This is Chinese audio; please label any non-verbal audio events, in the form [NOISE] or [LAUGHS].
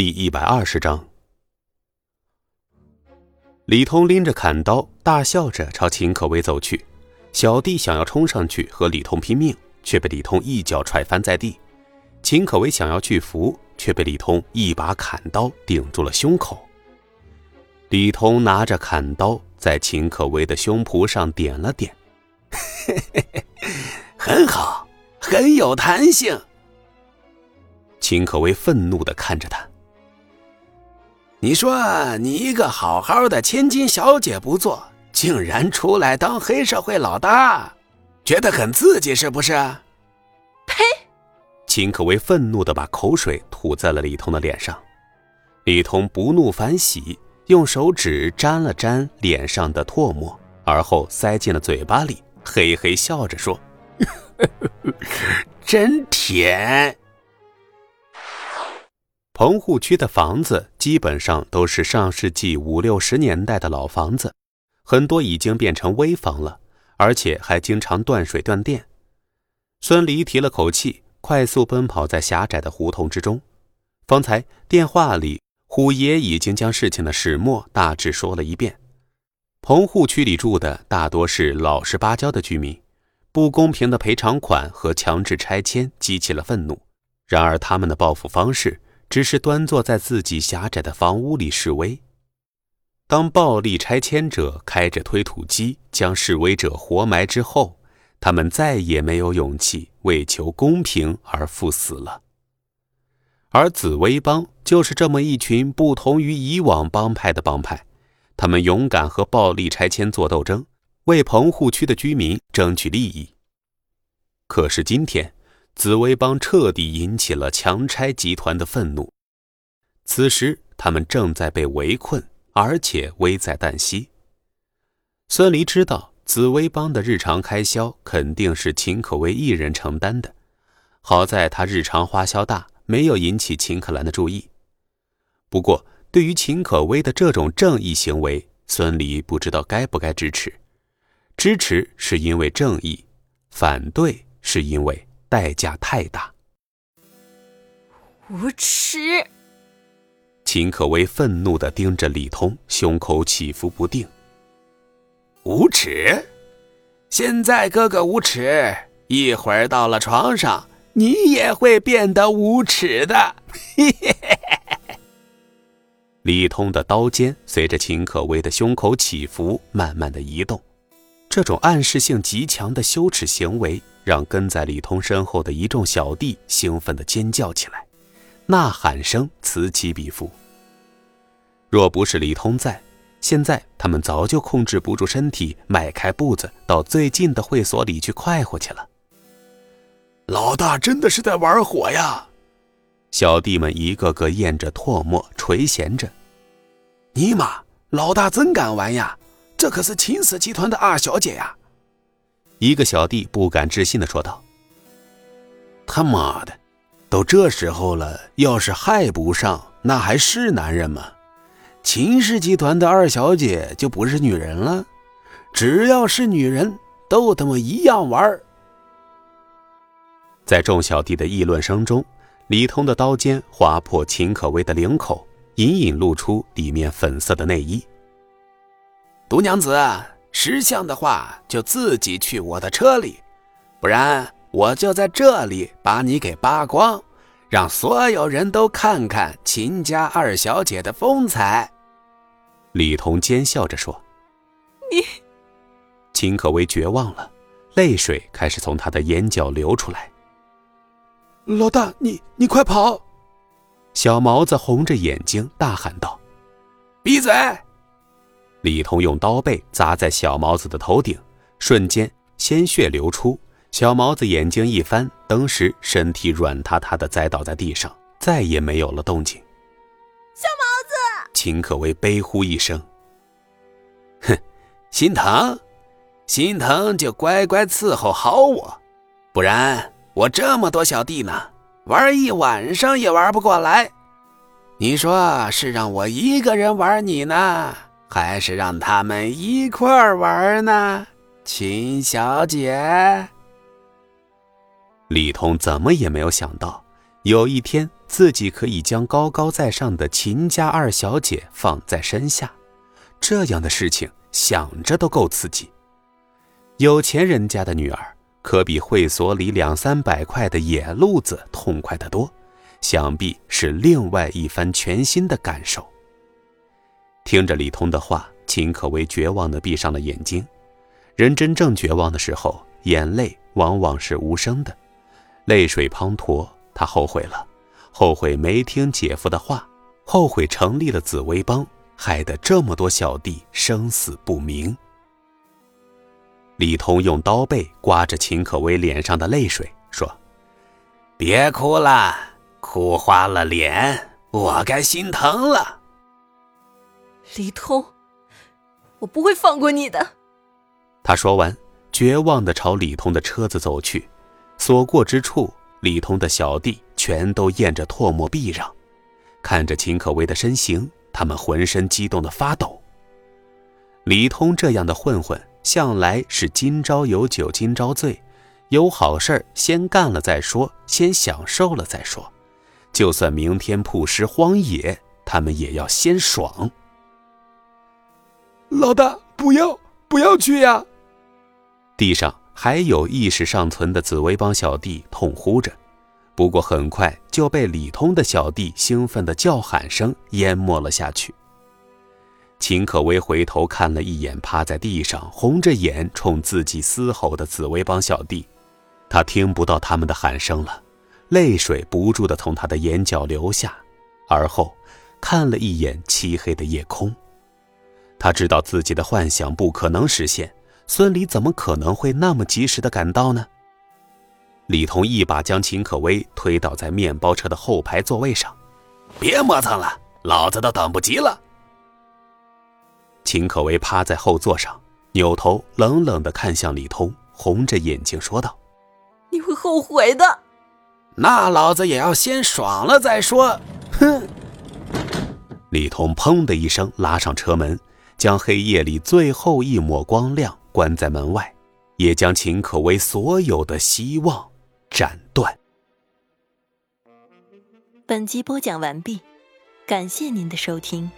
第一百二十章，李通拎着砍刀，大笑着朝秦可薇走去。小弟想要冲上去和李通拼命，却被李通一脚踹翻在地。秦可薇想要去扶，却被李通一把砍刀顶住了胸口。李通拿着砍刀在秦可薇的胸脯上点了点，[LAUGHS] 很好，很有弹性。秦可薇愤怒的看着他。你说你一个好好的千金小姐不做，竟然出来当黑社会老大，觉得很刺激是不是？呸！秦可薇愤怒的把口水吐在了李通的脸上。李通不怒反喜，用手指沾了沾脸上的唾沫，而后塞进了嘴巴里，嘿嘿笑着说：“ [LAUGHS] 真甜。[LAUGHS] ”棚户区的房子基本上都是上世纪五六十年代的老房子，很多已经变成危房了，而且还经常断水断电。孙离提了口气，快速奔跑在狭窄的胡同之中。方才电话里，虎爷已经将事情的始末大致说了一遍。棚户区里住的大多是老实巴交的居民，不公平的赔偿款和强制拆迁激起了愤怒。然而他们的报复方式。只是端坐在自己狭窄的房屋里示威。当暴力拆迁者开着推土机将示威者活埋之后，他们再也没有勇气为求公平而赴死了。而紫薇帮就是这么一群不同于以往帮派的帮派，他们勇敢和暴力拆迁做斗争，为棚户区的居民争取利益。可是今天。紫薇帮彻底引起了强拆集团的愤怒，此时他们正在被围困，而且危在旦夕。孙离知道紫薇帮的日常开销肯定是秦可薇一人承担的，好在他日常花销大，没有引起秦可兰的注意。不过，对于秦可薇的这种正义行为，孙离不知道该不该支持。支持是因为正义，反对是因为。代价太大，无耻！秦可薇愤怒的盯着李通，胸口起伏不定。无耻！现在哥哥无耻，一会儿到了床上，你也会变得无耻的。[LAUGHS] 李通的刀尖随着秦可薇的胸口起伏，慢慢的移动。这种暗示性极强的羞耻行为，让跟在李通身后的一众小弟兴奋地尖叫起来，呐喊声此起彼伏。若不是李通在，现在他们早就控制不住身体，迈开步子到最近的会所里去快活去了。老大真的是在玩火呀！小弟们一个个咽着唾沫，垂涎着。尼玛，老大真敢玩呀！这可是秦氏集团的二小姐呀！一个小弟不敢置信的说道：“他妈的，都这时候了，要是还不上，那还是男人吗？秦氏集团的二小姐就不是女人了？只要是女人，都他妈一样玩。”在众小弟的议论声中，李通的刀尖划破秦可薇的领口，隐隐露出里面粉色的内衣。毒娘子，识相的话就自己去我的车里，不然我就在这里把你给扒光，让所有人都看看秦家二小姐的风采。李彤奸笑着说：“你。”秦可薇绝望了，泪水开始从她的眼角流出来。老大，你你快跑！小毛子红着眼睛大喊道：“闭嘴！”李通用刀背砸在小毛子的头顶，瞬间鲜血流出。小毛子眼睛一翻，当时身体软塌塌的栽倒在地上，再也没有了动静。小毛子，秦可薇悲呼一声：“哼，心疼，心疼就乖乖伺候好我，不然我这么多小弟呢，玩一晚上也玩不过来。你说是让我一个人玩你呢？”还是让他们一块儿玩呢，秦小姐。李通怎么也没有想到，有一天自己可以将高高在上的秦家二小姐放在身下，这样的事情想着都够刺激。有钱人家的女儿可比会所里两三百块的野路子痛快得多，想必是另外一番全新的感受。听着李通的话，秦可薇绝望地闭上了眼睛。人真正绝望的时候，眼泪往往是无声的，泪水滂沱。他后悔了，后悔没听姐夫的话，后悔成立了紫薇帮，害得这么多小弟生死不明。李通用刀背刮着秦可薇脸上的泪水，说：“别哭了，哭花了脸，我该心疼了。”李通，我不会放过你的。他说完，绝望的朝李通的车子走去，所过之处，李通的小弟全都咽着唾沫避让。看着秦可薇的身形，他们浑身激动的发抖。李通这样的混混，向来是今朝有酒今朝醉，有好事先干了再说，先享受了再说，就算明天曝尸荒野，他们也要先爽。老大，不要，不要去呀！地上还有意识尚存的紫薇帮小弟痛呼着，不过很快就被李通的小弟兴奋的叫喊声淹没了下去。秦可薇回头看了一眼趴在地上红着眼冲自己嘶吼的紫薇帮小弟，他听不到他们的喊声了，泪水不住的从他的眼角流下，而后看了一眼漆黑的夜空，他知道自己的幻想不可能实现。孙离怎么可能会那么及时的赶到呢？李彤一把将秦可薇推倒在面包车的后排座位上，别磨蹭了，老子都等不及了。秦可薇趴在后座上，扭头冷冷的看向李通，红着眼睛说道：“你会后悔的。”那老子也要先爽了再说。哼！李通砰的一声拉上车门，将黑夜里最后一抹光亮。关在门外，也将秦可薇所有的希望斩断。本集播讲完毕，感谢您的收听。